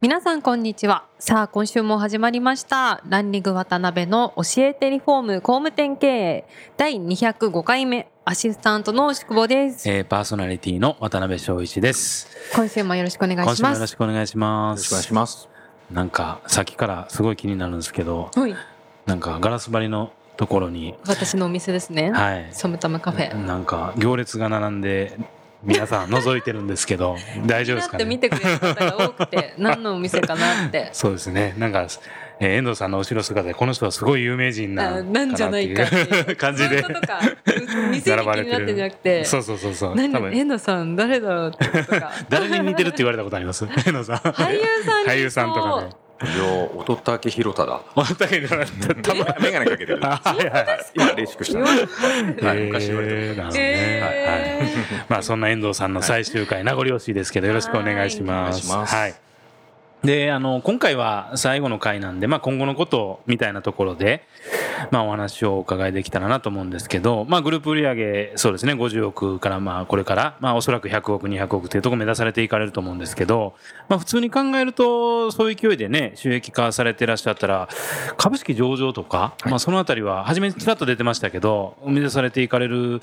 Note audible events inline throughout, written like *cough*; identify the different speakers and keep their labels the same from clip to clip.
Speaker 1: 皆さんこんにちは。さあ今週も始まりました。ランニング渡辺の教えてリフォーム工務店経営。第205回目アシスタントの宿坊です、
Speaker 2: えー、パーソナリティの渡辺翔一です。
Speaker 1: 今週もよろしくお願い
Speaker 2: 今週もよろ
Speaker 1: します
Speaker 2: しくお願いしま
Speaker 3: よろしくお願い
Speaker 2: す。
Speaker 3: します。
Speaker 2: なんかさっきからすごい気になるんですけど、
Speaker 1: はい。
Speaker 2: なんかガラス張りのところに、
Speaker 1: 私のお店ですね、
Speaker 2: はい、
Speaker 1: ソムタムカフェ。
Speaker 2: なんか行列が並んで皆さん覗いてるんですけど、*laughs* 大丈夫ですか
Speaker 1: 気になって見
Speaker 2: ね。
Speaker 1: てくれる方が多くて *laughs* 何のお店かなって
Speaker 2: そうですね。なんか、えー遠藤さんの後ろ姿でこの人はすごい有名人な
Speaker 1: あなんじゃないかっていう *laughs*
Speaker 2: 感じで
Speaker 1: そういうことか店に気になってんじゃなくて
Speaker 2: そうそうそうそう。
Speaker 1: 何？遠藤さん誰だろうってことか
Speaker 2: 誰に似てるって言われたことあります？遠藤さん。
Speaker 1: 俳優さんに
Speaker 2: 俳優さんとかで。
Speaker 3: いや、音竹弘忠だ。
Speaker 2: お互いに言われた多分
Speaker 3: メガネかけてる。
Speaker 2: あはいはい。
Speaker 3: 今レーシした。はい、昔言われ
Speaker 2: まあそんな遠藤さんの最終回、名残惜しいですけどよろしくお願いします。
Speaker 3: はいお願いします
Speaker 2: はい。であの今回は最後の回なんで、まあ、今後のことみたいなところで、まあ、お話をお伺いできたらなと思うんですけど、まあ、グループ売上そうですね50億からまあこれから、まあ、おそらく100億200億というところを目指されていかれると思うんですけど、まあ、普通に考えるとそういう勢いでね収益化されてらっしゃったら株式上場とか、まあ、そのあたりは初めちらっと出てましたけど生み出されていかれる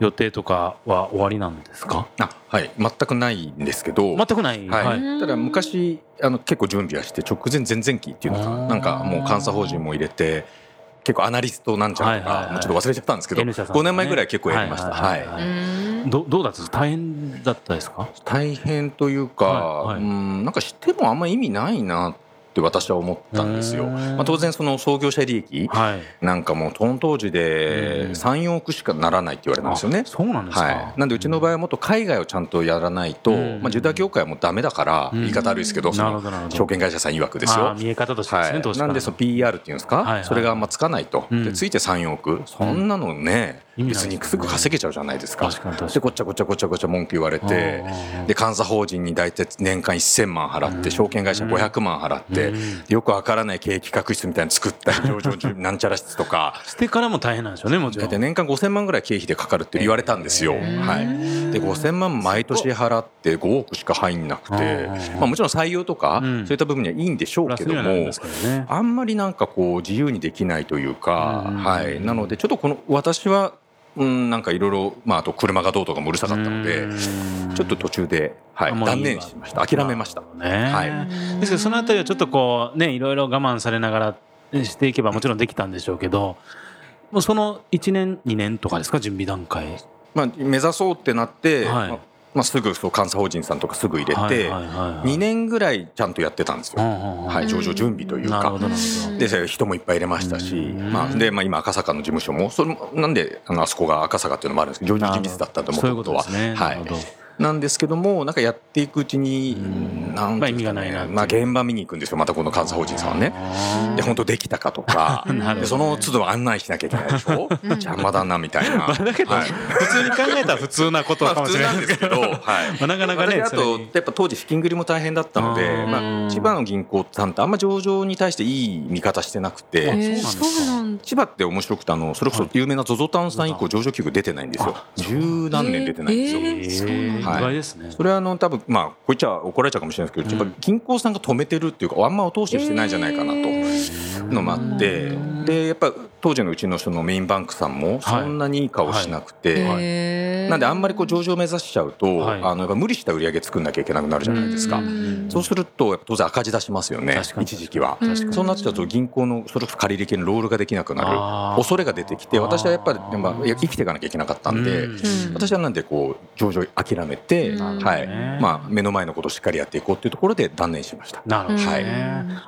Speaker 2: 予定とかは終わりなんですか？
Speaker 3: あ、はい、全くないんですけど。
Speaker 2: 全くない、
Speaker 3: はい。ただ昔、あの結構準備はして、直前前々期っていうのか
Speaker 2: あー
Speaker 3: な、なんかもう監査法人も入れて。結構アナリストなんちゃらとか、
Speaker 2: はいはいはい。
Speaker 3: もうちょっと忘れちゃったんですけど、
Speaker 2: ね。
Speaker 3: 5年前ぐらい結構やりました。はいい。
Speaker 2: ははい。どどうだったんですか？大変だったですか？
Speaker 3: 大変というか、
Speaker 2: はいはい。
Speaker 3: うんなんかしてもあんま意味ないなって私は思ったんですよ。まあ、当然その創業者利益
Speaker 2: はい。
Speaker 3: なんかもうその当時
Speaker 2: うん
Speaker 3: で34億しかならないって言われたんですよね。
Speaker 2: あ。そうなんですか、
Speaker 3: はい、なんでうちの場合はもっと海外をちゃんとやらないと、
Speaker 2: うん
Speaker 3: まあ、住宅業界はもうダメだから、
Speaker 2: うん
Speaker 3: 言い方悪いですけど、そ
Speaker 2: ど
Speaker 3: 証券会社さん曰くですよ。
Speaker 2: 見え方としてですね、
Speaker 3: はい、なんでその PR っていうんですか、それがあんまつかないと、
Speaker 2: うん。
Speaker 3: でついて34億そんなのね別にすぐ稼げちゃうじゃないですかでこっちゃこっちゃこっちゃこっちゃ文句言われてで監査法人に大体年間1000万払って、
Speaker 2: うん
Speaker 3: 証券会社500万払って、
Speaker 2: うん
Speaker 3: よくわからない経営企画室みたいに作ったり上場中なんちゃら室とか
Speaker 2: してからも大変なんでしょうねもちろん
Speaker 3: 大体年間5000万ぐらい経費でかかるって言われたんですよ。はい、で5000万毎年払って5億しか入んなくて
Speaker 2: うん、
Speaker 3: まあ、もちろん採用とか、
Speaker 2: うん
Speaker 3: そういった部分にはいいんでしょうけどもあんまりなんかこう自由にできないというか、
Speaker 2: うん
Speaker 3: はい、なのでちょっとこの私は、うん、なんかいろいろ、まあ、あと車がどうとかもうるさかったので
Speaker 2: う、ん。
Speaker 3: ちょっと途中で、はい、断念しました。諦めました。
Speaker 2: ね、
Speaker 3: はい。
Speaker 2: ですけどそのあたりはちょっとこうねいろいろ我慢されながらしていけばもちろんできたんでしょうけどもうその1年2年とかですか？準備段階。
Speaker 3: まあ、目指そうってなって、
Speaker 2: はい。
Speaker 3: まあまあ、すぐそう監査法人さんとかすぐ入れて、
Speaker 2: はいはいはいはい。
Speaker 3: 2年ぐらいちゃんとやってたんですよ。は、
Speaker 2: はい
Speaker 3: 上場準備というか。で人もいっぱい入れましたし、
Speaker 2: うん。
Speaker 3: まあでまあ、今、赤坂の事務所も、それもなんであのあそこが赤坂っていうのもあるんですけど、上場事実だったと思
Speaker 2: そういう
Speaker 3: うことは。は
Speaker 2: ない
Speaker 3: なんですけども、なんかやっていくうちに、
Speaker 2: ん。
Speaker 3: なんかね。
Speaker 2: まあ意味がないな
Speaker 3: まあ、現場見に行くんですよ、またこの監査法人さんはね。で、本当できたかとか、*laughs*
Speaker 2: ね。
Speaker 3: でその都度案内しなきゃいけないでしょ、邪魔だなみたいな。
Speaker 2: だけど、
Speaker 3: はい。
Speaker 2: 普通に考えたら普通なこと
Speaker 3: まあ
Speaker 2: かもしれ
Speaker 3: なんで
Speaker 2: ないですすけど、
Speaker 3: はい。
Speaker 2: まあなかなかね
Speaker 3: 私あとやっぱ当時資金繰りも大変だったので
Speaker 2: あー。
Speaker 3: まあ、千葉の銀行さんってあんま上場に対していい見方してなくて、
Speaker 1: えー
Speaker 2: そうなんですか。
Speaker 1: そうなんだ。
Speaker 3: 千葉って面白くてあのそれこそ有名な ZOZO タウンさん以降上場企業出てないんですよ。
Speaker 2: あ
Speaker 3: 十何年出てないんですよ、
Speaker 1: えーそうなんだ
Speaker 3: はい。
Speaker 2: 意外ですね。
Speaker 3: それはあの多分まあこう言っちゃ怒られちゃうかもしれないですけど、
Speaker 2: うん。
Speaker 3: やっぱ銀行さんが止めてるっていうかあんまお通ししてないんじゃないかなと。いうのもあって、でやっぱ当時のうちのそのメインバンクさんもそんなにいい顔しなくて、
Speaker 1: へー。
Speaker 3: なんであんまりこう上場を目指しちゃうと、
Speaker 2: はい。
Speaker 3: あのやっぱ無理した売り上げ作んなきゃいけなくなるじゃないですか。
Speaker 1: うん
Speaker 3: そうするとやっぱ当然赤字出しますよね一時期は。そうなっちゃうと銀行のそれこそ借り入れ系のロールができなくなる。恐れが出てきて私はやっぱりやっぱいや生きていかなきゃいけなかったんで、
Speaker 2: うん。
Speaker 3: 私はなんでこう上場諦めて、
Speaker 1: うん。
Speaker 3: はい。
Speaker 2: ね
Speaker 3: まあ、目の前のことをしっかりやっていこうっていうところで断念しました。
Speaker 2: なるほどね。
Speaker 3: はい。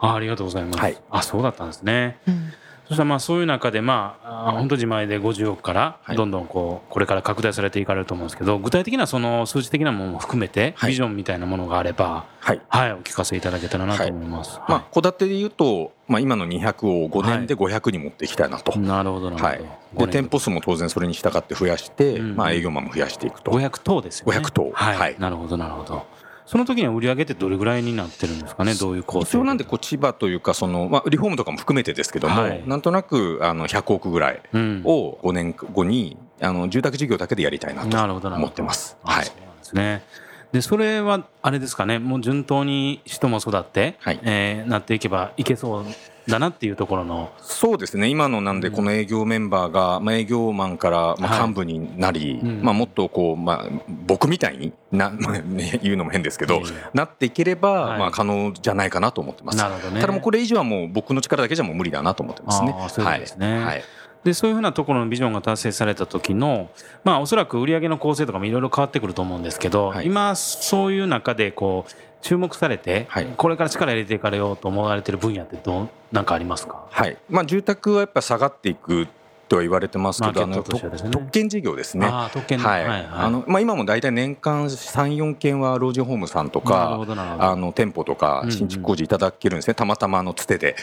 Speaker 2: あありがとうございます。
Speaker 3: はい。
Speaker 2: あそうだったんですね。
Speaker 1: うん
Speaker 2: そしたらまあそういう中でまあ本当自前で50億からどんどんこうこれから拡大されていかれると思うんですけど具体的なその数字的なものも含めてビジョンみたいなものがあればはいはいお聞かせいただけたらなと思います。
Speaker 3: まあ戸建てで言うとまあ今の200を5年で500に持っていきたいなと。
Speaker 2: なるほどなるほ
Speaker 3: ど。で店舗数も当然それに従って増やして、まあ営業マンも増やしていくと。
Speaker 2: 500棟ですよね。
Speaker 3: 500棟。
Speaker 2: はい。なるほどなるほど。その時には売り上げってどれぐらいになってるんですかね、どういう構成
Speaker 3: 一応なんでこう千葉というかその、まあ、リフォームとかも含めてですけども、はい、なんとなくあの100億ぐらいを5年後に、あの住宅事業だけでやりたいなと思ってます。はい、そうなんです
Speaker 2: ね。でそれはあれですかね？もう順当に人も育って、はい、えー、なっていけばいけそうだなっていうところの。
Speaker 3: そうですね。今のなんでこの営業メンバーが、まあ、営業マンからまあ幹部になり、はいまあ、もっとこう、まあ、僕みたいにな、*laughs* ね、言うのも変ですけど、なっていければ、まあ、可能じゃないかなと思ってます、なるほどね、ただもうこれ以上はもう僕の力だけじゃもう無理だなと思ってますね。
Speaker 2: そうですね、はい、はい。でそういうふうなところのビジョンが達成された時のまあおそらく売上の構成とかもいろいろ変わってくると思うんですけど、はい、今そういう中でこう注目されて、はい、これから力入れていかれようと思われてる分野ってどなんかありますか、
Speaker 3: はい。まあ、住宅はやっぱ下がっていくとは言われてますけど、ね、特権事業ですね。はい、はい、あのまあ今も大体年間三四件は老人ホームさんとかあの店舗とか新築工事いただけるんですね。うんうん、たまたまのつてで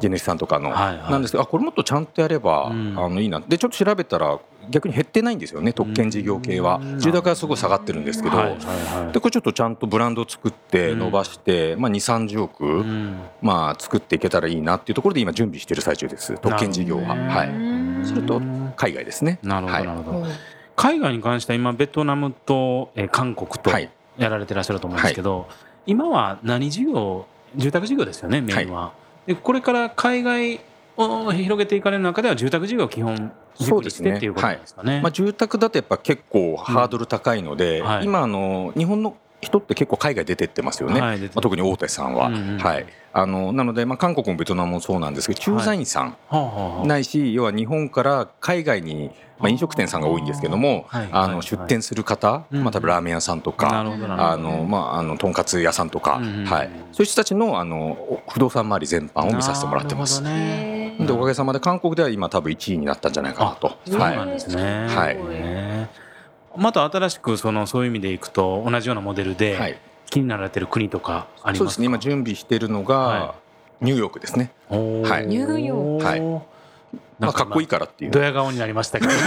Speaker 3: 地主さんとかの、はいはい、なんですけどあこれもっとちゃんとやれば、うん、あのいいな。でちょっと調べたら逆に減ってないんですよね特権事業系は。住宅はすごい下がってるんですけど、でこれちょっとちゃんとブランドを作って伸ばして、まあ、2 3 0億、まあ、作っていけたらいいなっていうところで今準備している最中です。特権事業は。はい、それと海外ですね。
Speaker 2: なるほどなるほど、海外に関しては今ベトナムと、え韓国とやられてらっしゃると思うんですけど、今は何事業住宅事業ですよねメインは。でこれから海外を広げていかれる中では住宅事業基本そうですね。っていうことですかね。はい、
Speaker 3: まあ住宅だとやっぱ結構ハードル高いので、うんはい、今あの日本の人って結構海外出てってますよね、はい、まあ、特に大手さんは。うんうん、はい、あのなので、まあ、韓国もベトナムもそうなんですけど駐在員さん、はい、ないし要は日本から海外に、まあ、飲食店さんが多いんですけども、あの出店する方、まあ、多分ラーメン屋さんとか、あのまあ、あのとんかつ屋さんとか、はい、そういう人たちのあの不動産周り全般を見させてもらってます。でおかげさまで韓国では今多分1位になったんじゃないかなと。
Speaker 2: そうなんですね、はい。また新しくそのそういう意味でいくと同じようなモデルで気になられてる国とかありますか、そうですね。
Speaker 3: 今準備しているのがニューヨークですね。
Speaker 1: はい、ニューヨーク、
Speaker 3: はいまあ、かっこいいからっていう。
Speaker 2: ドヤ顔になりましたけど。*laughs*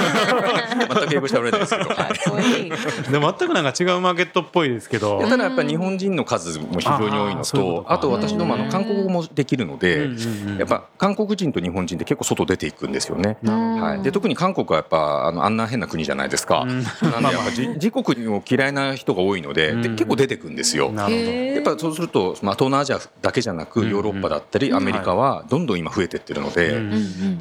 Speaker 3: 全く英語喋れないですけど。
Speaker 2: で全くなんか違うマーケットっぽいですけど。
Speaker 3: ただやっぱり日本人の数も非常に多いのと、あと私どもあの韓国語もできるので、やっぱ韓国人と日本人って結構外出ていくんですよね。はい。で特に韓国はやっぱあのあんな変な国じゃないですか。なんでやっぱ自国を嫌いな人が多いので、で結構出てくんですよ。やっぱそうするとまあ東南アジアだけじゃなくヨーロッパだったりアメリカはどんどん今増えてってるので、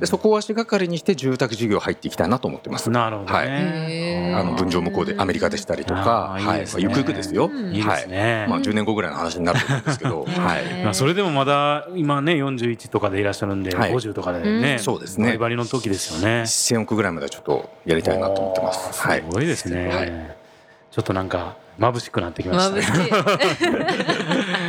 Speaker 3: でそこは足がかりにして住宅事業入っていきたいなと思ってます。
Speaker 2: なるほど、ね、
Speaker 3: はい。あの分譲向こうでアメリカでしたりとか、はい、まあ、ゆくゆくですよ。
Speaker 2: いいですね。
Speaker 3: まあ10年後ぐらいの話になると思うんですけど、はい。*laughs*
Speaker 2: まあそれでもまだ今ね41とかでいらっしゃるんで、はい、50とかでね、
Speaker 3: そうですね。バ
Speaker 2: リバリの時ですよね。
Speaker 3: 1000億ぐらいまではちょっとやりたいなと思ってます。
Speaker 2: はい。すごいですね。はい。ちょっとなんか眩しくなってきましたね。*laughs*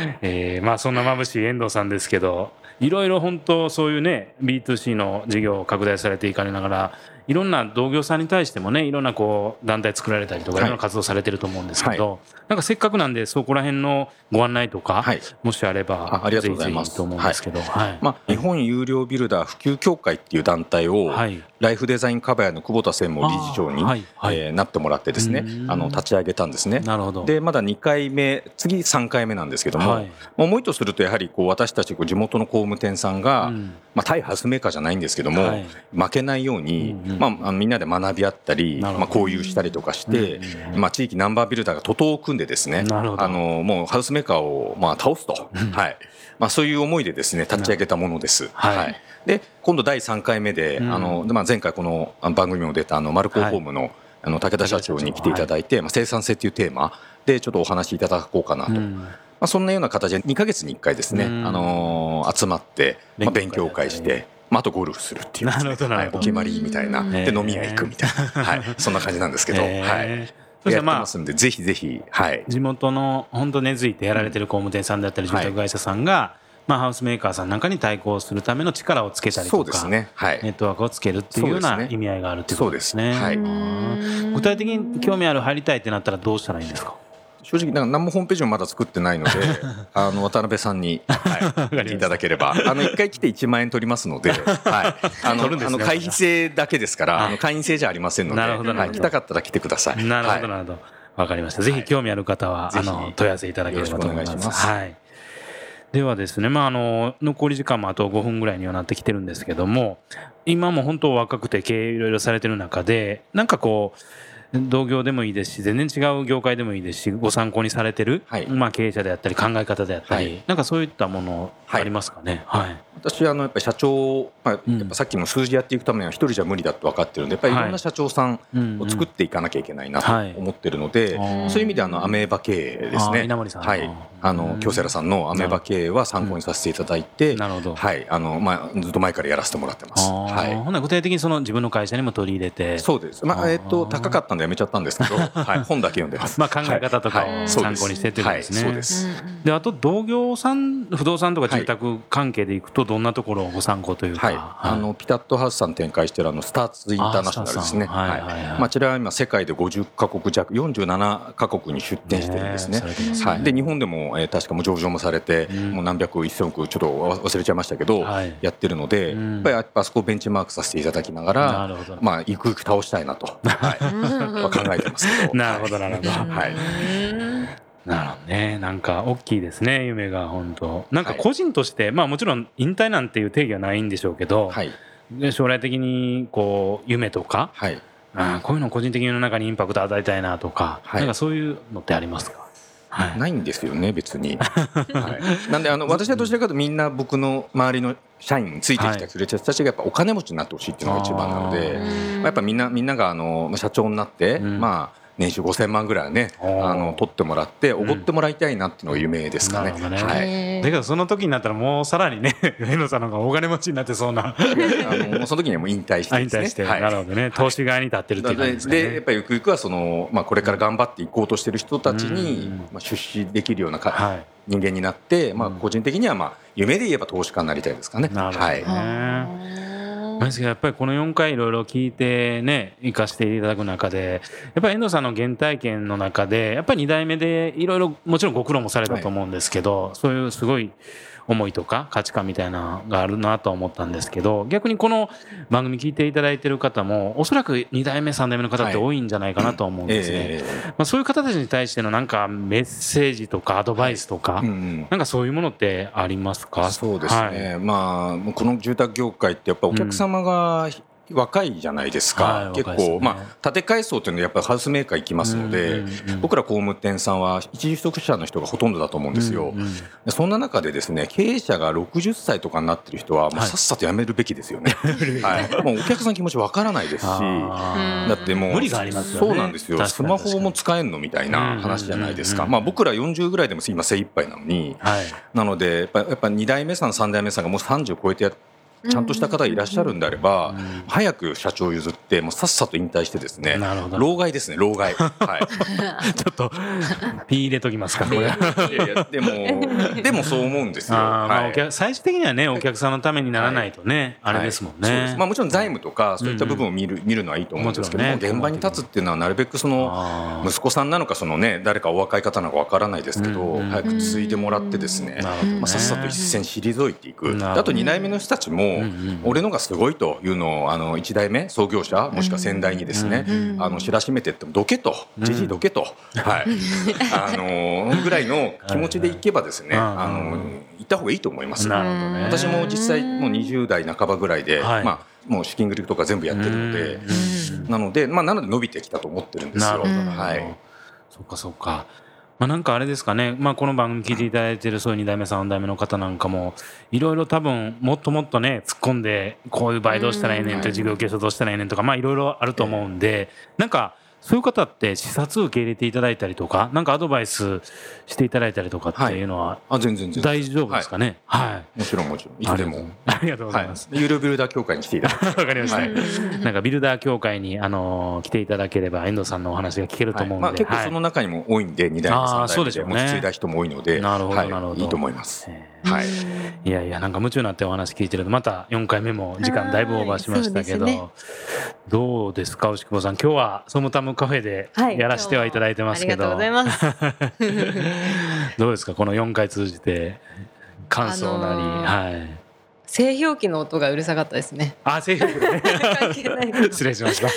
Speaker 2: えー、まあそんな眩しい遠藤さんですけど、いろいろ本当そういうね B2C の事業を拡大されていかれながらいろんな同業さんに対してもねいろんなこう団体作られたりとかい。ろんな活動されてると思うんですけど、はい、なんかせっかくなんでそこら辺のご案内とか、はい、もしあれば
Speaker 3: ありがとうございます。
Speaker 2: と思うんですけど、はい、
Speaker 3: まあ、日本有料ビルダー普及協会っていう団体を、ライフデザインカバヤの久保田専務理事長に、はいえー、なってもらってですねあの立ち上げたんですね。なるほど。でまだ2回目次3回目なんですけども、はい、思いとするとやはりこう私たち地元の工務店さんが、うん、まあ、対ハウスメーカーじゃないんですけども、はい、負けないように、うんうん、まあ、みんなで学び合ったり、まあ、交流したりとかして、うんうん、まあ、地域ナンバービルダーが徒党を組んでですねあのもうハウスメーカーをまあ倒すと、はいまあ、そういう思いでですね立ち上げたものです。はい、はい、で今度第3回目で、あのまあ、前回この番組も出たあのマルコホームの、あの武田社長に来ていただいて、まあ、生産性というテーマでちょっとお話しいただこうかなと。まあ、そんなような形で2か月に1回ですね、あの集まって、まあ、勉強会。して、まあ、あとゴルフするっていう、ね、はい、お決まりみたいな、で飲み屋行くみたいな、はい、そんな感じなんですけど、はい。そしてまあ、ぜひぜひ、はい。
Speaker 2: 地元の本当根付いてやられてる工務店さんだったり住宅会社さんが、まあ、ハウスメーカーさんなんかに対抗するための力をつけたりとか、ね。はい、ネットワークをつけるっていうような意味合いがあるっていうことですね。はい、具体的に興味ある入りたいってなったらどうしたらいいんですか？
Speaker 3: 正直なんか何もホームページもまだ作ってないので *laughs* あの渡辺さんに、はい、いただければ。あの1回来て1万円取りますので、*laughs* はい、あの、ね、あの会費制だけですからあの会員制じゃありませんので、はい、来たかったら来てください。
Speaker 2: なるほどなるほど、わかりました。ぜひ興味ある方は、あの問い合わせいただければと思います。はい。ではですね、まあ、あの残り時間もあと5分ぐらいにはなってきてるんですけども今も本当若くて経営いろいろされてる中でなんかこう同業でもいいですし全然違う業界でもいいですしご参考にされてる、はい、まあ、経営者であったり考え方であったり、はい、なんかそういったものありますかね、はい、はい、
Speaker 3: 私あのやっぱ社長、まあ、やっぱさっきも数字やっていくためには一人じゃ無理だと分かってるんでやっぱりい。ろんな社長さんを作っていかなきゃいけないなと思ってるので、そういう意味であのアメーバ経営ですね。はい。あの京セラさんのアメーバ経営は参考にさせていただいて、なるほど。はい。あのまあずっと前からやらせてもらってます。はい。ほ
Speaker 2: な具体的にその自分の会社にも取り入れて。
Speaker 3: そうです。まあえっと高かったんでやめちゃったんですけど、*laughs* はい、本だけ読んでます。
Speaker 2: まあ考え方とかを参考にしてっていうですね。そうです。であと同業さん不動産とか住宅関係でい。くとどんなところをご参考というか、はい、
Speaker 3: あのピタットハウスさん展開してるあのスターツインターナショナルですね。はいはいはい。まあちらは今世界で50カ国弱47カ国に出店してるんですね。はい。で日本でも、えー、確かも上場もされて、もう何百一千億ちょっと忘れちゃいましたけど、やってるので、やっぱりあそこをベンチマークさせていただきながら、まあゆくゆく倒したいなと、はい、*laughs* 考えてますけど。
Speaker 2: なるほどなるほど。はい。なるほどね。なんか大きいですね、夢が本当。なんか個人として、はい、まあもちろん引退なんていう定義はないんでしょうけど、はい、将来的にこう夢とか、はい、あこういうの個人的の中にインパクト与えたいなとか、はい、なんかそういうのってありますか？
Speaker 3: はい、ないんですよね別に、はい、なんであの私はどちらかというとみんな僕の周りの社員についてきた人たちがやっぱお金持ちになってほしいっていうのが一番なので、まあ、やっぱみんなみんながあの社長になって、うん、まあ年収5000万ぐらいねあの取ってもらっておごってもらいたいなっていうのが夢ですかね。うん、ね。は
Speaker 2: い、だけどその時になったらもうさらにね *laughs* 上野さんの方がお金持ちになってそうな。あ
Speaker 3: のその時にはもう引退して、ね、
Speaker 2: 引退して、はい、なるほどね。投資側に立ってるっていう感じですね。
Speaker 3: でやっぱりゆくゆくはその、まあ、これから頑張っていこうとしてる人たちに、まあ、出資できるようなか、はい、人間になって、まあ、個人的には、まあ、夢で言えば投資家になりたいですかね。なるほどね、
Speaker 2: はいですけどやっぱりこの4回いろいろ聞いてね生かしていただく中でやっぱり遠藤さんの原体験の中でやっぱり2代目でいろいろもちろんご苦労もされたと思うんですけど、はい、そういうすごい思いとか価値観みたいなのがあるなと思ったんですけど逆にこの番組聞いていただいてる方もおそらく2代目3代目の方って多いんじゃないかなと思うんですね、はいえー、まあ、そういう方たちに対してのなんかメッセージとかアドバイスとか、はいうん、なんかそういうものってありますか？
Speaker 3: そうですね、はい、まあこの住宅業界ってやっぱお客様が、うん若いじゃないですか、はい、結構、ね、まあ、建て替え層というのはやっぱりハウスメーカー行きますので、うんうんうん、僕ら工務店さんは一時取得者の人がほとんどだと思うんですよ、うんうん、そんな中でですね経営者が60歳とかになってる人はもうさっさと辞めるべきですよね、*laughs* はい、はい、もうお客さん気持ちわからないですしだってもう
Speaker 2: 無理があります、
Speaker 3: ね、そうなんですよ。スマホも使えんのみたいな話じゃないですか、まあ、僕ら40ぐらいでも今精一杯なのに、はい、なのでやっぱやっぱ2代目さん3代目さんがもう30超えてやってちゃんとした方がいらっしゃるんであれば、早く社長譲ってもうさっさと引退してですね老害ですね老害、はい、*laughs*
Speaker 2: ちょっとピー入れときますかこれ。
Speaker 3: でも *laughs* でもそう思うんですよ、
Speaker 2: はい、最終的にはねお客さんのためにならないとね、はい、あれですもんね、
Speaker 3: まあ、もちろん財務とかそういった部分を見る,、見るのはいいと思うんですけども、ね、現場に立つっていうのはなるべくその息子さんなのかそのね誰かお若い方なのかわからないですけど、早く継いでもらってですね、まあ、さっさと一線退いていく。あと2代目の人たちも、俺のがすごいというのをあの1代目創業者もしくは先代にですね、あの知らしめてってもどけとじじいどけと、はい。あのぐらいの気持ちでいけばですね、あの行った方がいいと思います。なるほどね、私も実際もう20代半ばぐらいで、まあもう資金繰りとか全部やってるので、なのでまあなので伸びてきたと思ってるんですよ。はい。
Speaker 2: そっかそっか。まあ、なんかあれですかね、まあ、この番組聞いていただいてるそういう2代目3代目の方なんかもいろいろ多分もっともっとね突っ込んでこういう場合どうしたらええねんと授業継承どうしたらええねんとかまあいろいろあると思うんでなんかそういう方って視察受け入れていただいたりとかなんかアドバイスしていただいたりとかっていうのは、
Speaker 3: あ全然
Speaker 2: 大丈夫ですかね？はい、
Speaker 3: もちろんもちろん。いつでも。
Speaker 2: ありがとうございます、
Speaker 3: ユーロビルダー協会に来ていただ
Speaker 2: きわかりました、なんかビルダー協会にあの来ていただければ遠藤さんのお話が聞けると思うんで、まあ、
Speaker 3: 結構その中にも多いんで、二代目3代目でも継いだ人も多いので
Speaker 2: なるほどなるほど、
Speaker 3: いいと思います、はい、
Speaker 2: いやいやなんか夢中になってお話聞いてるとまた4回目も時間だいぶオーバーしましたけど、ね、どうですか牛久保さん？今日はソムタムカフェでやらせてはいただいてますけど、
Speaker 1: はい、
Speaker 2: どうですか？この4回通じて感想なり、あのー、はい
Speaker 1: 製氷機の音がうるさかったですね。
Speaker 2: あ、製氷機ね。失礼しました。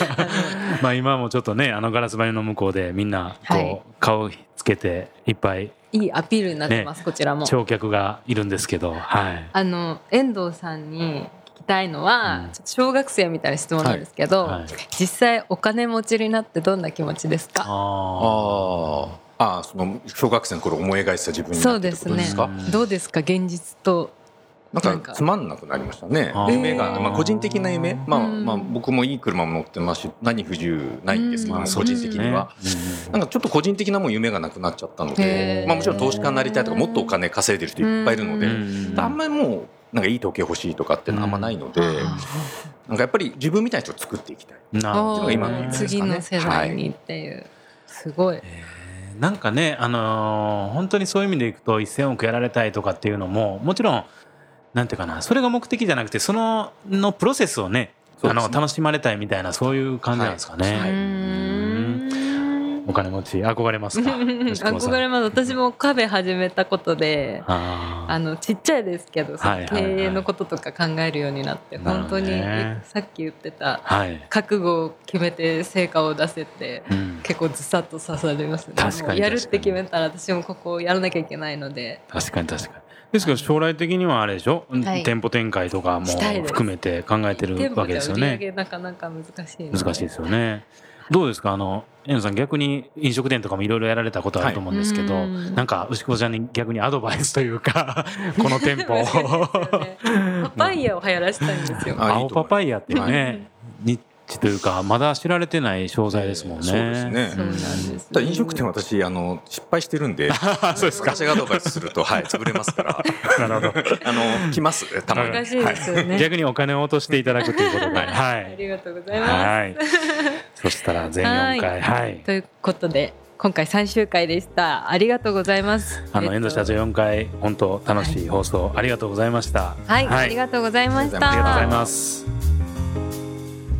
Speaker 2: まあ今もちょっとね、あのガラス張りの向こうでみんなこう、はい、顔つけていっぱい
Speaker 1: いいアピールになってます、ね、こちらも。
Speaker 2: 乗客がいるんですけど、はい。
Speaker 1: あの遠藤さんにたいのは、うん、ちょっと小学生みたいな質問なんですけど、はい。はい、実際お金持ちになってどんな気持ちですか？
Speaker 3: ああ。あその小学生の頃思い描いてた自分にそうですね。
Speaker 1: どうですか現実と
Speaker 3: なんか？つまんなくなりましたね。夢が、まあ、個人的な夢、まあまあ、僕もいい車も乗ってますし何不自由ないんですけど個人的には、なんかちょっと個人的なも夢がなくなっちゃったので、まあ、もちろん投資家になりたいとかもっとお金稼いでる人いっぱいいるのであんまりもうなんかいい時計欲しいとかっていうのはあんまないので、なんかやっぱり自分みたいな人を作っていきたいっていうのが今の夢ですかね。
Speaker 1: 次の世代にっていう、はい、すごい。
Speaker 2: なんかね、あのー、本当にそういう意味でいくと1000億やられたいとかっていうのももちろんなんていうかなそれが目的じゃなくてそののプロセスをねあの楽しまれたいみたいなそういう感じなんですかね。はい。お金持ち憧れますか？*laughs*
Speaker 1: 憧れます。私もカフェ始めたことであのちっちゃいですけど、はいはい、経営のこととか考えるようになって、本当にさっき言ってた、はい、覚悟を決めて成果を出せて、うん、結構ずさっと刺されますね。確かにやるって決めたら私もここをやらなきゃいけないので。
Speaker 2: 確かに確かに。ですけど将来的にはあれでしょ、はい、店舗展開とかも含めて考えてるわけですよね。
Speaker 1: なかなか難しい
Speaker 2: 難しいですよね。どうですか？あの遠さん逆に飲食店とかもいろいろやられたことあると思うんですけど、はい、なんか牛久ちゃんに逆にアドバイスというか *laughs* この店舗
Speaker 1: ね、*laughs* パパイヤを流行らせたいんですよ。
Speaker 2: 青パパイヤってね、チというかまだ知られてない商材ですもんね。そうです
Speaker 3: ね。そうなんです。飲食店私あの失敗してるんで、*laughs*
Speaker 2: そうですか。
Speaker 3: 私がどうかするとはい潰れますから。*laughs*
Speaker 2: なるほど。*laughs*
Speaker 3: あの来ますたまに。
Speaker 1: 難しいですよね。
Speaker 2: 逆にお金を落としていただくということで、はい。
Speaker 1: ありがとうございます。はい。
Speaker 2: そしたら全4回はい。
Speaker 1: ということで。今回最終回でした。ありがとうございます。
Speaker 2: あの、遠藤社長4回本当楽しい放送、ありがとうございました。
Speaker 1: はい、ありがとうございました。
Speaker 2: ありがとうございます。